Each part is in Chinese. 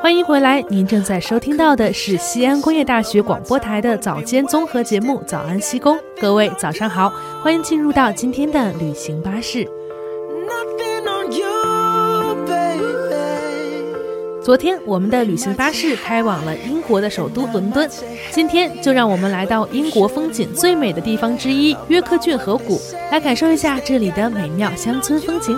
欢迎回来，您正在收听到的是西安工业大学广播台的早间综合节目《早安西工》，各位早上好，欢迎进入到今天的旅行巴士。Nothing on you, baby. 昨天我们的旅行巴士开往了英国的首都伦敦，今天就让我们来到英国风景最美的地方之一约克郡河谷，来感受一下这里的美妙乡村风情。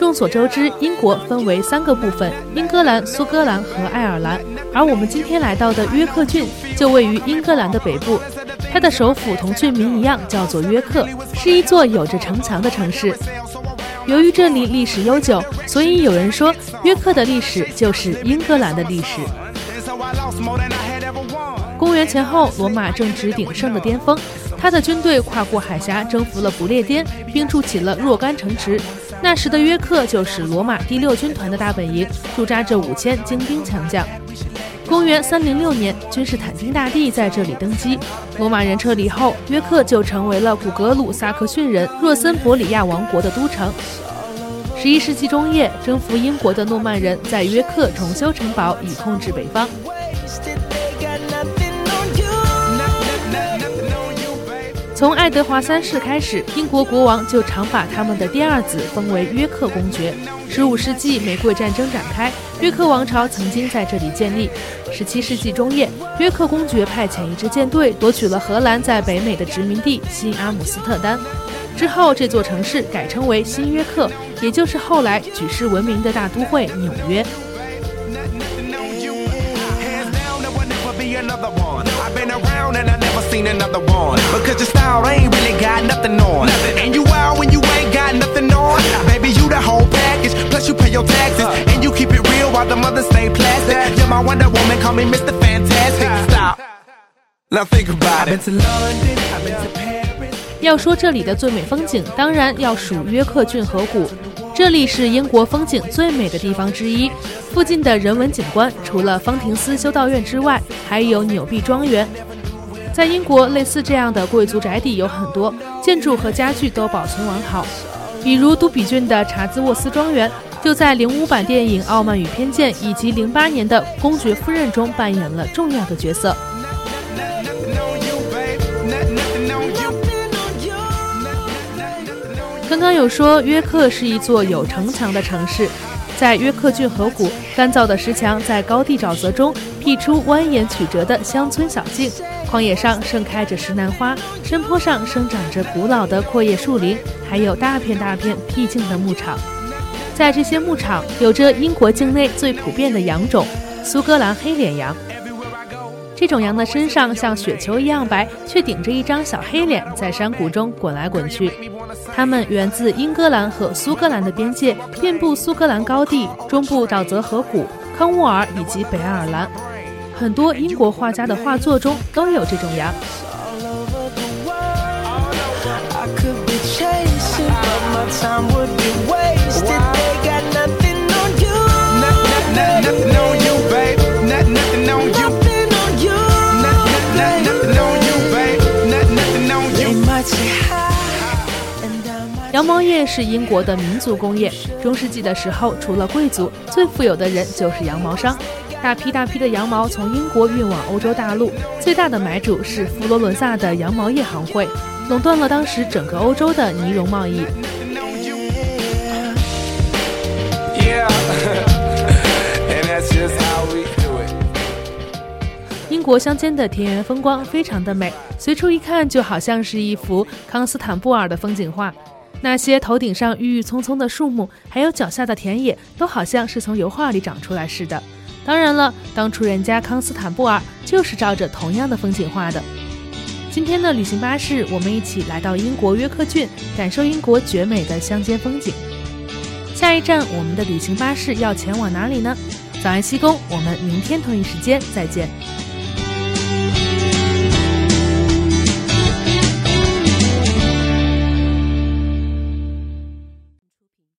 众所周知，英国分为三个部分：英格兰、苏格兰和爱尔兰。而我们今天来到的约克郡就位于英格兰的北部，它的首府同郡名一样，叫做约克，是一座有着城墙的城市。由于这里历史悠久，所以有人说约克的历史就是英格兰的历史。公元前后，罗马正值鼎盛的巅峰，他的军队跨过海峡，征服了不列颠，并筑起了若干城池。那时的约克就是罗马第六军团的大本营，驻扎着五千精兵强将。公元三零六年，君士坦丁大帝在这里登基，罗马人撤离后，约克就成为了古格鲁萨克逊人若森伯里亚王国的都城。十一世纪中叶，征服英国的诺曼人在约克重修城堡，以控制北方。从爱德华三世开始，英国国王就常把他们的第二子封为约克公爵。十五世纪玫瑰战争展开，约克王朝曾经在这里建立。十七世纪中叶，约克公爵派遣一支舰队夺取了荷兰在北美的殖民地新阿姆斯特丹。之后，这座城市改称为新约克，也就是后来举世闻名的大都会纽约。be another one. I've been around and I never seen another one. Because your style ain't really got nothing on. And you out when you ain't got nothing on. Baby, you the whole package. Plus you pay your taxes. And you keep it real while the mothers stay plastic. You're my Wonder Woman, call me Mr. Fantastic. Stop. Now think about it. I've been to London, I've been to Paris. 要说这里的最美风景，当然要数约克郡河谷。 这里是英国风景最美的地方之一，附近的人文景观除了方廷斯修道院之外，还有纽币庄园。在英国，类似这样的贵族宅邸有很多，建筑和家具都保存完好。比如都比郡的查兹沃斯庄园，就在零五版电影《傲慢与偏见》以及零八年的《公爵夫人》中扮演了重要的角色。刚刚有说约克是一座有城墙的城市，在约克郡河谷，干燥的石墙在高地沼泽中辟出蜿蜒曲折的乡村小径，旷野上盛开着石楠花，山坡上生长着古老的阔叶树林，还有大片大片僻静的牧场。在这些牧场，有着英国境内最普遍的羊种——苏格兰黑脸羊。这种羊的身上像雪球一样白，却顶着一张小黑脸，在山谷中滚来滚去。它们源自英格兰和苏格兰的边界，遍布苏格兰高地、中部沼泽河谷、康沃尔以及北爱尔兰。很多英国画家的画作中都有这种羊。Time would be wasted. 羊毛业是英国的民族工业。中世纪的时候，除了贵族，最富有的人就是羊毛商。大批大批的羊毛从英国运往欧洲大陆，最大的买主是佛罗伦萨的羊毛业行会，垄断了当时整个欧洲的呢绒贸易。英国乡间的田园风光非常的美，随处一看就好像是一幅康斯坦布尔的风景画。那些头顶上郁郁葱葱的树木，还有脚下的田野，都好像是从油画里长出来似的。当然了，当初人家康斯坦布尔就是照着同样的风景画的。今天的旅行巴士，我们一起来到英国约克郡，感受英国绝美的乡间风景。下一站，我们的旅行巴士要前往哪里呢？早安西宫，我们明天同一时间再见。